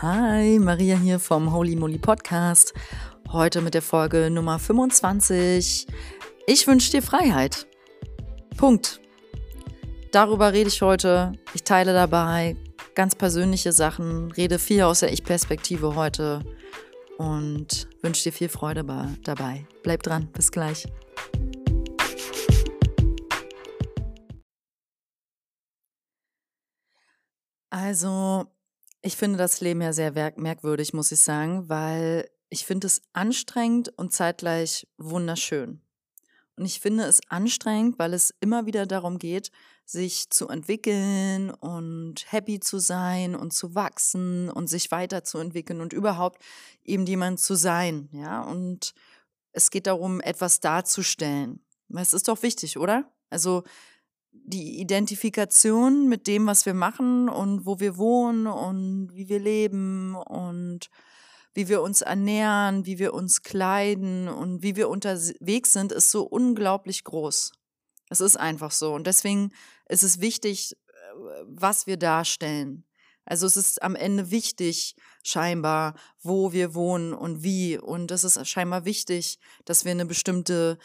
Hi, Maria hier vom Holy Moly Podcast. Heute mit der Folge Nummer 25. Ich wünsche dir Freiheit. Punkt. Darüber rede ich heute. Ich teile dabei ganz persönliche Sachen, rede viel aus der Ich-Perspektive heute und wünsche dir viel Freude dabei. Bleib dran, bis gleich. Also, ich finde das Leben ja sehr merkwürdig, muss ich sagen, weil ich finde es anstrengend und zeitgleich wunderschön. Und ich finde es anstrengend, weil es immer wieder darum geht, sich zu entwickeln und happy zu sein und zu wachsen und sich weiterzuentwickeln und überhaupt eben jemand zu sein, ja. Und es geht darum, etwas darzustellen. Es ist doch wichtig, oder? Also die Identifikation mit dem, was wir machen und wo wir wohnen und wie wir leben und wie wir uns ernähren, wie wir uns kleiden und wie wir unterwegs sind, ist so unglaublich groß. Es ist einfach so. Und deswegen ist es wichtig, äh, was wir darstellen. Also es ist am Ende wichtig, scheinbar, wo wir wohnen und wie. Und es ist scheinbar wichtig, dass wir eine bestimmte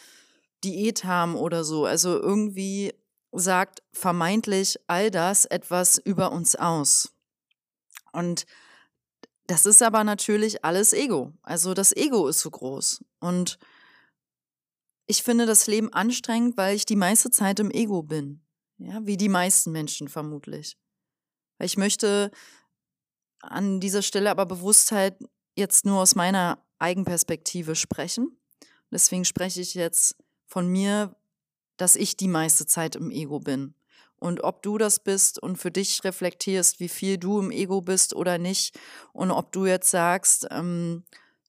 Diät haben oder so. Also irgendwie sagt vermeintlich all das etwas über uns aus. Und das ist aber natürlich alles Ego. Also das Ego ist so groß. Und ich finde das Leben anstrengend, weil ich die meiste Zeit im Ego bin. Ja, wie die meisten Menschen vermutlich. Ich möchte an dieser Stelle aber Bewusstheit jetzt nur aus meiner Eigenperspektive sprechen. Deswegen spreche ich jetzt von mir, dass ich die meiste Zeit im Ego bin. Und ob du das bist und für dich reflektierst, wie viel du im Ego bist oder nicht. Und ob du jetzt sagst, ähm,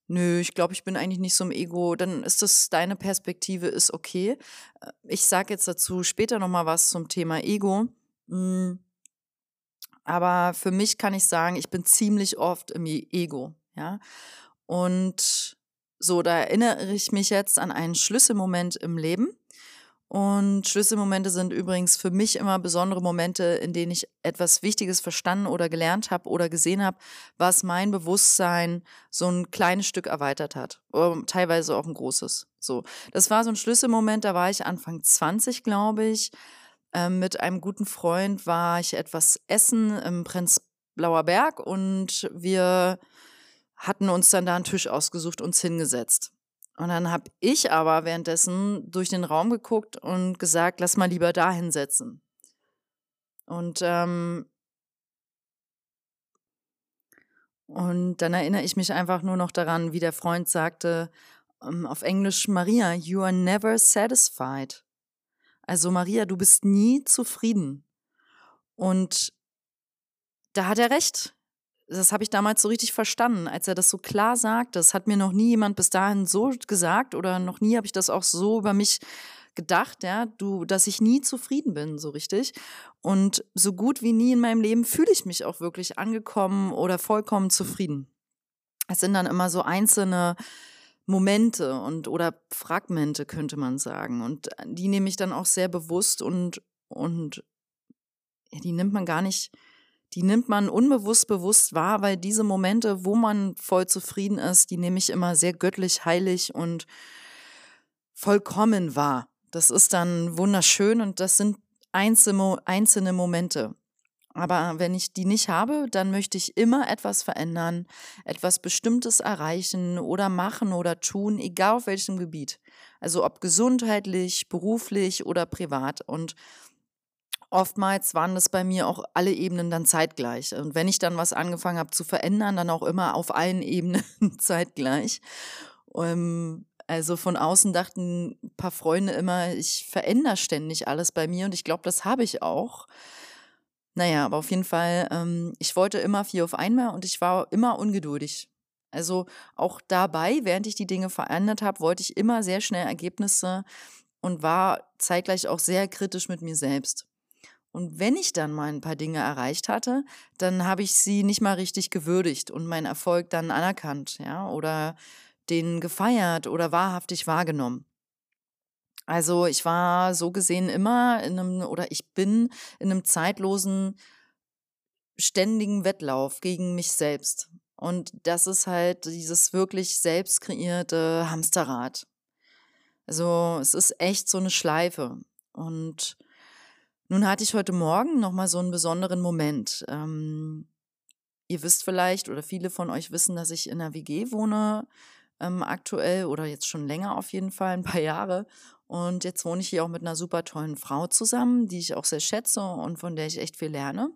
nö, ich glaube, ich bin eigentlich nicht so im Ego, dann ist das deine Perspektive, ist okay. Äh, ich sage jetzt dazu später nochmal was zum Thema Ego. Hm. Aber für mich kann ich sagen, ich bin ziemlich oft im Ego, ja. Und so, da erinnere ich mich jetzt an einen Schlüsselmoment im Leben. Und Schlüsselmomente sind übrigens für mich immer besondere Momente, in denen ich etwas Wichtiges verstanden oder gelernt habe oder gesehen habe, was mein Bewusstsein so ein kleines Stück erweitert hat. Teilweise auch ein großes. So. Das war so ein Schlüsselmoment, da war ich Anfang 20, glaube ich. Ähm, mit einem guten Freund war ich etwas essen im Prenzlauer Berg und wir hatten uns dann da einen Tisch ausgesucht, uns hingesetzt. Und dann habe ich aber währenddessen durch den Raum geguckt und gesagt, lass mal lieber da hinsetzen. Und, ähm, und dann erinnere ich mich einfach nur noch daran, wie der Freund sagte, ähm, auf Englisch, Maria, you are never satisfied. Also Maria, du bist nie zufrieden. Und da hat er recht das habe ich damals so richtig verstanden, als er das so klar sagt. Das hat mir noch nie jemand bis dahin so gesagt oder noch nie habe ich das auch so über mich gedacht, ja, du, dass ich nie zufrieden bin, so richtig. Und so gut wie nie in meinem Leben fühle ich mich auch wirklich angekommen oder vollkommen zufrieden. Es sind dann immer so einzelne Momente und oder Fragmente, könnte man sagen. Und die nehme ich dann auch sehr bewusst und, und ja, die nimmt man gar nicht die nimmt man unbewusst bewusst wahr, weil diese Momente, wo man voll zufrieden ist, die nehme ich immer sehr göttlich, heilig und vollkommen wahr. Das ist dann wunderschön und das sind einzelne, Momente. Aber wenn ich die nicht habe, dann möchte ich immer etwas verändern, etwas Bestimmtes erreichen oder machen oder tun, egal auf welchem Gebiet. Also ob gesundheitlich, beruflich oder privat. Und oftmals waren das bei mir auch alle Ebenen dann zeitgleich. Und wenn ich dann was angefangen habe zu verändern, dann auch immer auf allen Ebenen zeitgleich. Ähm, also von außen dachten ein paar Freunde immer, ich verändere ständig alles bei mir und ich glaube, das habe ich auch. Naja, aber auf jeden Fall, ähm, ich wollte immer viel auf einmal und ich war immer ungeduldig. Also auch dabei, während ich die Dinge verändert habe, wollte ich immer sehr schnell Ergebnisse und war zeitgleich auch sehr kritisch mit mir selbst. Und wenn ich dann mal ein paar Dinge erreicht hatte, dann habe ich sie nicht mal richtig gewürdigt und meinen Erfolg dann anerkannt, ja, oder den gefeiert oder wahrhaftig wahrgenommen. Also ich war so gesehen immer in einem, oder ich bin in einem zeitlosen ständigen Wettlauf gegen mich selbst. Und das ist halt dieses wirklich selbst kreierte Hamsterrad. Also es ist echt so eine Schleife. Und nun hatte ich heute Morgen nochmal so einen besonderen Moment. Ähm, ihr wisst vielleicht oder viele von euch wissen, dass ich in einer WG wohne ähm, aktuell oder jetzt schon länger auf jeden Fall, ein paar Jahre. Und jetzt wohne ich hier auch mit einer super tollen Frau zusammen, die ich auch sehr schätze und von der ich echt viel lerne.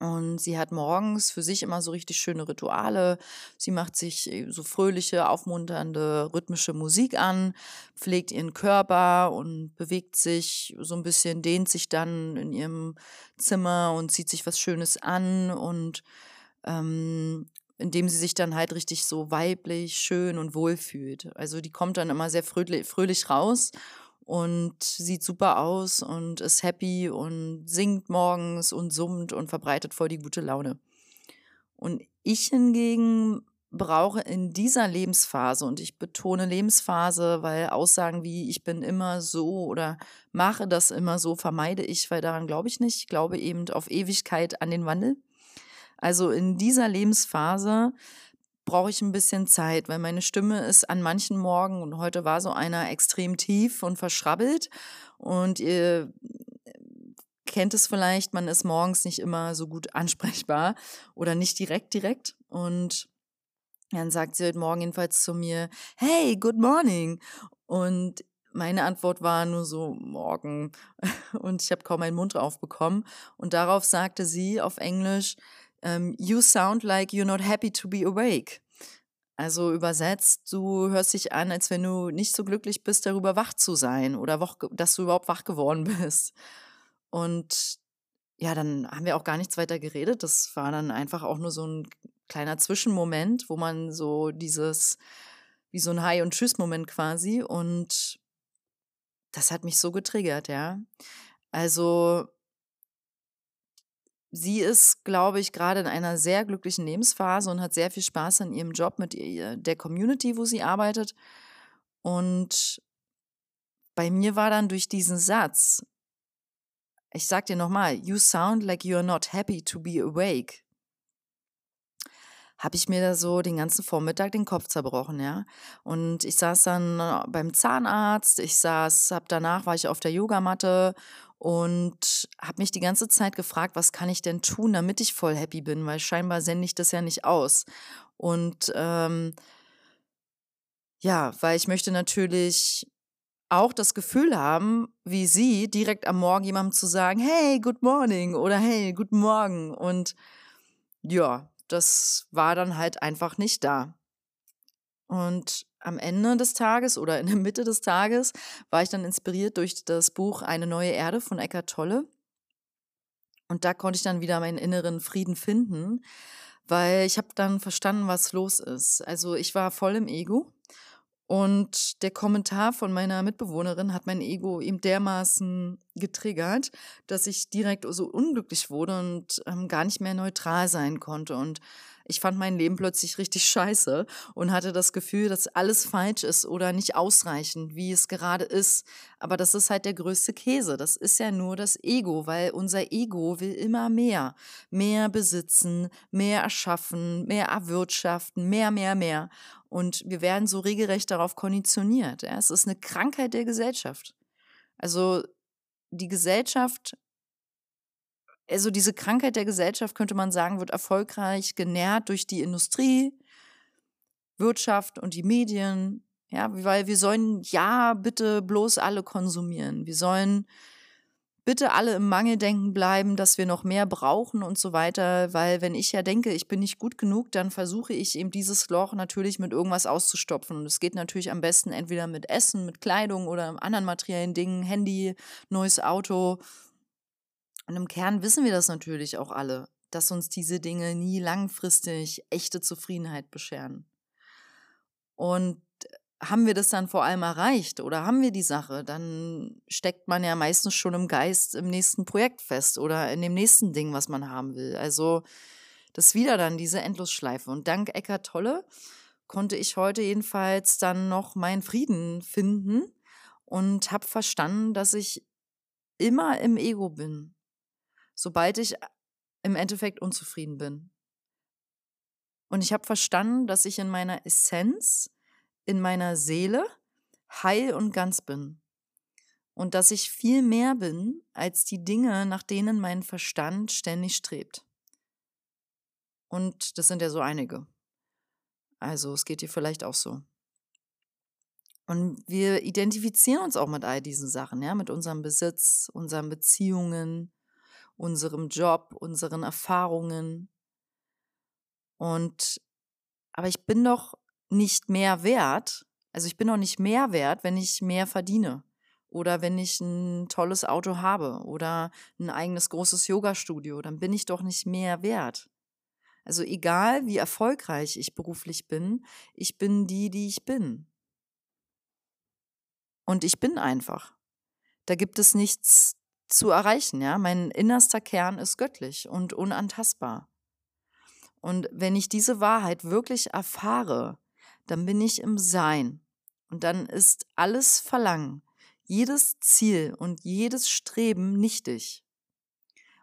Und sie hat morgens für sich immer so richtig schöne Rituale. Sie macht sich äh, so fröhliche, aufmunternde, rhythmische Musik an, pflegt ihren Körper und bewegt sich so ein bisschen, dehnt sich dann in ihrem Zimmer und zieht sich was Schönes an und ähm, indem sie sich dann halt richtig so weiblich, schön und wohl fühlt. Also die kommt dann immer sehr fröhlich, fröhlich raus und sieht super aus und ist happy und singt morgens und summt und verbreitet voll die gute Laune. Und ich hingegen brauche in dieser Lebensphase, und ich betone Lebensphase, weil Aussagen wie ich bin immer so oder mache das immer so, vermeide ich, weil daran glaube ich nicht. Ich glaube eben auf Ewigkeit an den Wandel. Also in dieser Lebensphase brauche ich ein bisschen Zeit, weil meine Stimme ist an manchen Morgen und heute war so einer extrem tief und verschrabbelt und ihr kennt es vielleicht, man ist morgens nicht immer so gut ansprechbar oder nicht direkt direkt und dann sagt sie heute Morgen jedenfalls zu mir, hey, good morning. Und meine Antwort war nur so, morgen. Und ich habe kaum meinen Mund aufbekommen. Und darauf sagte sie auf Englisch, ähm, you sound like you're not happy to be awake. Also übersetzt, du hörst dich an, als wenn du nicht so glücklich bist, darüber wach zu sein oder wach, dass du überhaupt wach geworden bist. Und ja, dann haben wir auch gar nichts weiter geredet. Das war dann einfach auch nur so ein kleiner Zwischenmoment, wo man so dieses, wie so ein Hi- und Tschüss-Moment quasi. Und das hat mich so getriggert, ja. Also sie ist, glaube ich, gerade in einer sehr glücklichen Lebensphase und hat sehr viel Spaß an ihrem Job mit der Community, wo sie arbeitet. Und bei mir war dann durch diesen Satz, ich sag dir nochmal, you sound like you're not happy to be awake. Habe ich mir da so den ganzen Vormittag den Kopf zerbrochen, ja. Und ich saß dann äh, beim Zahnarzt, ich saß, hab danach war ich auf der Yogamatte und habe mich die ganze Zeit gefragt, was kann ich denn tun, damit ich voll happy bin, weil scheinbar sende ich das ja nicht aus. Und ähm, ja, weil ich möchte natürlich auch das Gefühl haben, wie sie, direkt am Morgen jemandem zu sagen, hey, good morning oder hey, guten Morgen. Und ja, das war dann halt einfach nicht da. Und am Ende des Tages oder in der Mitte des Tages war ich dann inspiriert durch das Buch Eine neue Erde von Eckart Tolle. Und da konnte ich dann wieder meinen inneren Frieden finden, weil ich habe dann verstanden, was los ist. Also ich war voll im Ego und der Kommentar von meiner Mitbewohnerin hat mein Ego ihm dermaßen getriggert, dass ich direkt so unglücklich wurde und ähm, gar nicht mehr neutral sein konnte. Und ich fand mein Leben plötzlich richtig scheiße und hatte das Gefühl, dass alles falsch ist oder nicht ausreichend, wie es gerade ist. Aber das ist halt der größte Käse. Das ist ja nur das Ego, weil unser Ego will immer mehr. Mehr besitzen, mehr erschaffen, mehr erwirtschaften, mehr, mehr, mehr. Und wir werden so regelrecht darauf konditioniert. Es ist eine Krankheit der Gesellschaft. Also die Gesellschaft also diese Krankheit der Gesellschaft, könnte man sagen, wird erfolgreich genährt durch die Industrie, Wirtschaft und die Medien. Ja, weil wir sollen ja bitte bloß alle konsumieren. Wir sollen bitte alle im Mangeldenken bleiben, dass wir noch mehr brauchen und so weiter, weil wenn ich ja denke, ich bin nicht gut genug, dann versuche ich eben dieses Loch natürlich mit irgendwas auszustopfen. Und es geht natürlich am besten entweder mit Essen, mit Kleidung oder anderen materiellen Dingen, Handy, neues Auto und im Kern wissen wir das natürlich auch alle, dass uns diese Dinge nie langfristig echte Zufriedenheit bescheren. Und haben wir das dann vor allem erreicht oder haben wir die Sache, dann steckt man ja meistens schon im Geist im nächsten Projekt fest oder in dem nächsten Ding, was man haben will. Also das wieder dann diese Endlosschleife. Und dank Eckart Tolle konnte ich heute jedenfalls dann noch meinen Frieden finden und habe verstanden, dass ich immer im Ego bin sobald ich im Endeffekt unzufrieden bin. Und ich habe verstanden, dass ich in meiner Essenz, in meiner Seele heil und ganz bin. Und dass ich viel mehr bin als die Dinge, nach denen mein Verstand ständig strebt. Und das sind ja so einige. Also es geht dir vielleicht auch so. Und wir identifizieren uns auch mit all diesen Sachen, ja, mit unserem Besitz, unseren Beziehungen, unserem Job, unseren Erfahrungen. Und aber ich bin doch nicht mehr wert, also ich bin doch nicht mehr wert, wenn ich mehr verdiene oder wenn ich ein tolles Auto habe oder ein eigenes großes Yoga-Studio, dann bin ich doch nicht mehr wert. Also egal, wie erfolgreich ich beruflich bin, ich bin die, die ich bin. Und ich bin einfach. Da gibt es nichts zu erreichen, ja. Mein innerster Kern ist göttlich und unantastbar. Und wenn ich diese Wahrheit wirklich erfahre, dann bin ich im Sein. Und dann ist alles Verlangen, jedes Ziel und jedes Streben nichtig.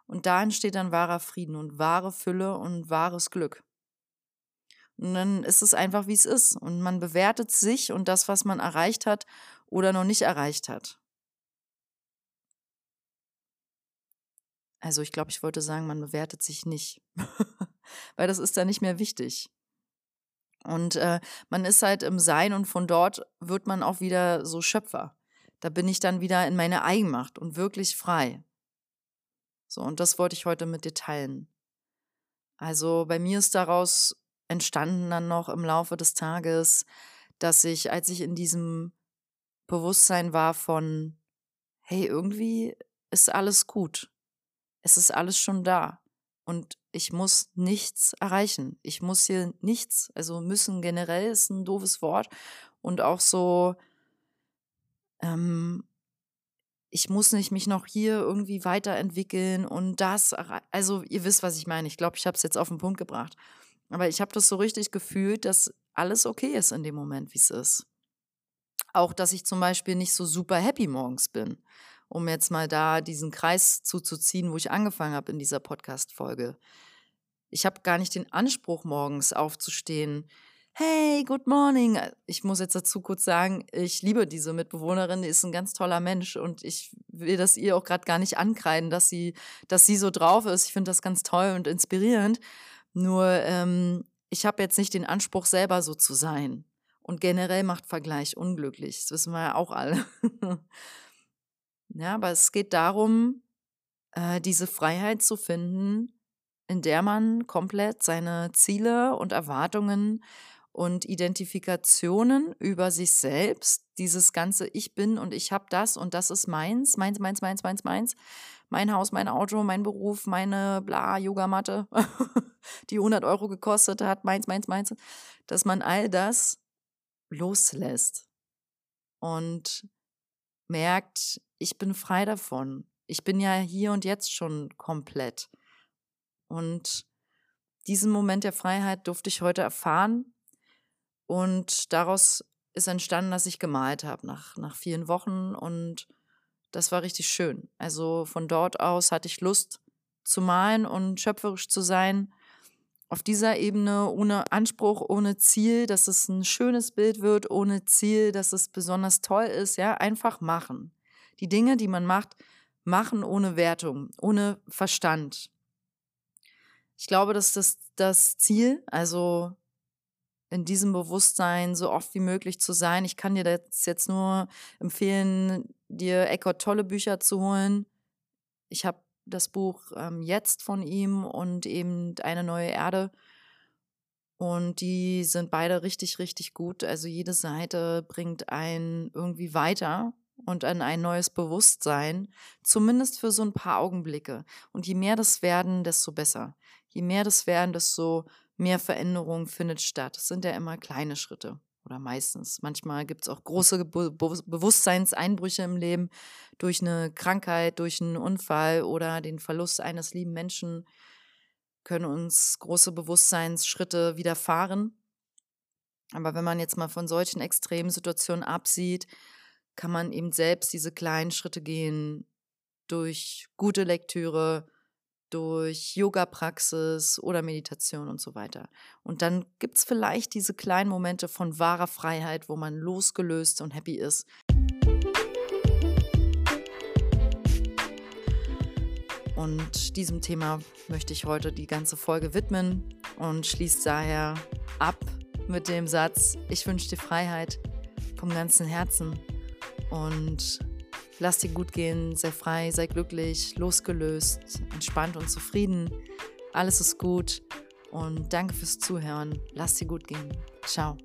Und da entsteht dann wahrer Frieden und wahre Fülle und wahres Glück. Und dann ist es einfach, wie es ist. Und man bewertet sich und das, was man erreicht hat oder noch nicht erreicht hat. Also ich glaube, ich wollte sagen, man bewertet sich nicht, weil das ist dann nicht mehr wichtig. Und äh, man ist halt im Sein und von dort wird man auch wieder so Schöpfer. Da bin ich dann wieder in meine Eigenmacht und wirklich frei. So, und das wollte ich heute mit dir teilen. Also bei mir ist daraus entstanden dann noch im Laufe des Tages, dass ich, als ich in diesem Bewusstsein war von, hey, irgendwie ist alles gut. Es ist alles schon da. Und ich muss nichts erreichen. Ich muss hier nichts, also müssen generell ist ein doofes Wort. Und auch so, ähm, ich muss nicht mich noch hier irgendwie weiterentwickeln und das, also ihr wisst, was ich meine. Ich glaube, ich habe es jetzt auf den Punkt gebracht. Aber ich habe das so richtig gefühlt, dass alles okay ist in dem Moment, wie es ist. Auch, dass ich zum Beispiel nicht so super happy morgens bin, um jetzt mal da diesen Kreis zuzuziehen, wo ich angefangen habe in dieser Podcast-Folge. Ich habe gar nicht den Anspruch, morgens aufzustehen. Hey, good morning. Ich muss jetzt dazu kurz sagen, ich liebe diese Mitbewohnerin, die ist ein ganz toller Mensch und ich will das ihr auch gerade gar nicht ankreiden, dass sie, dass sie so drauf ist. Ich finde das ganz toll und inspirierend. Nur ähm, ich habe jetzt nicht den Anspruch, selber so zu sein. Und generell macht Vergleich unglücklich. Das wissen wir ja auch alle. ja, aber es geht darum, äh, diese Freiheit zu finden, in der man komplett seine Ziele und Erwartungen und Identifikationen über sich selbst, dieses ganze Ich bin und ich habe das und das ist meins, meins, meins, meins, meins, meins, mein Haus, mein Auto, mein Beruf, meine bla Yogamatte, die 100 Euro gekostet hat, meins, meins, meins, dass man all das loslässt. Und merkt, ich bin frei davon. Ich bin ja hier und jetzt schon komplett. Und diesen Moment der Freiheit durfte ich heute erfahren. Und daraus ist entstanden, dass ich gemalt habe nach, nach vielen Wochen. Und das war richtig schön. Also von dort aus hatte ich Lust zu malen und schöpferisch zu sein auf dieser Ebene ohne Anspruch, ohne Ziel, dass es ein schönes Bild wird, ohne Ziel, dass es besonders toll ist, ja, einfach machen. Die Dinge, die man macht, machen ohne Wertung, ohne Verstand. Ich glaube, dass das das Ziel, also in diesem Bewusstsein so oft wie möglich zu sein. Ich kann dir das jetzt nur empfehlen, dir Eckhart tolle Bücher zu holen. Ich habe das Buch ähm, Jetzt von ihm und eben Eine neue Erde. Und die sind beide richtig, richtig gut. Also jede Seite bringt einen irgendwie weiter und an ein neues Bewusstsein, zumindest für so ein paar Augenblicke. Und je mehr das werden, desto besser. Je mehr das werden, desto mehr Veränderung findet statt. Es sind ja immer kleine Schritte oder meistens. Manchmal gibt es auch große Be Bewusstseinseinbrüche im Leben durch eine Krankheit, durch einen Unfall oder den Verlust eines lieben Menschen können uns große Bewusstseinsschritte widerfahren. Aber wenn man jetzt mal von solchen extremen Situationen absieht, kann man eben selbst diese kleinen Schritte gehen durch gute Lektüre, durch Yoga-Praxis oder Meditation und so weiter. Und dann gibt es vielleicht diese kleinen Momente von wahrer Freiheit, wo man losgelöst und happy ist. Und diesem Thema möchte ich heute die ganze Folge widmen und schließt daher ab mit dem Satz, ich wünsche dir Freiheit vom ganzen Herzen und lass dir gut gehen, sei frei, sei glücklich, losgelöst, entspannt und zufrieden. Alles ist gut und danke fürs Zuhören. Lass dir gut gehen. Ciao.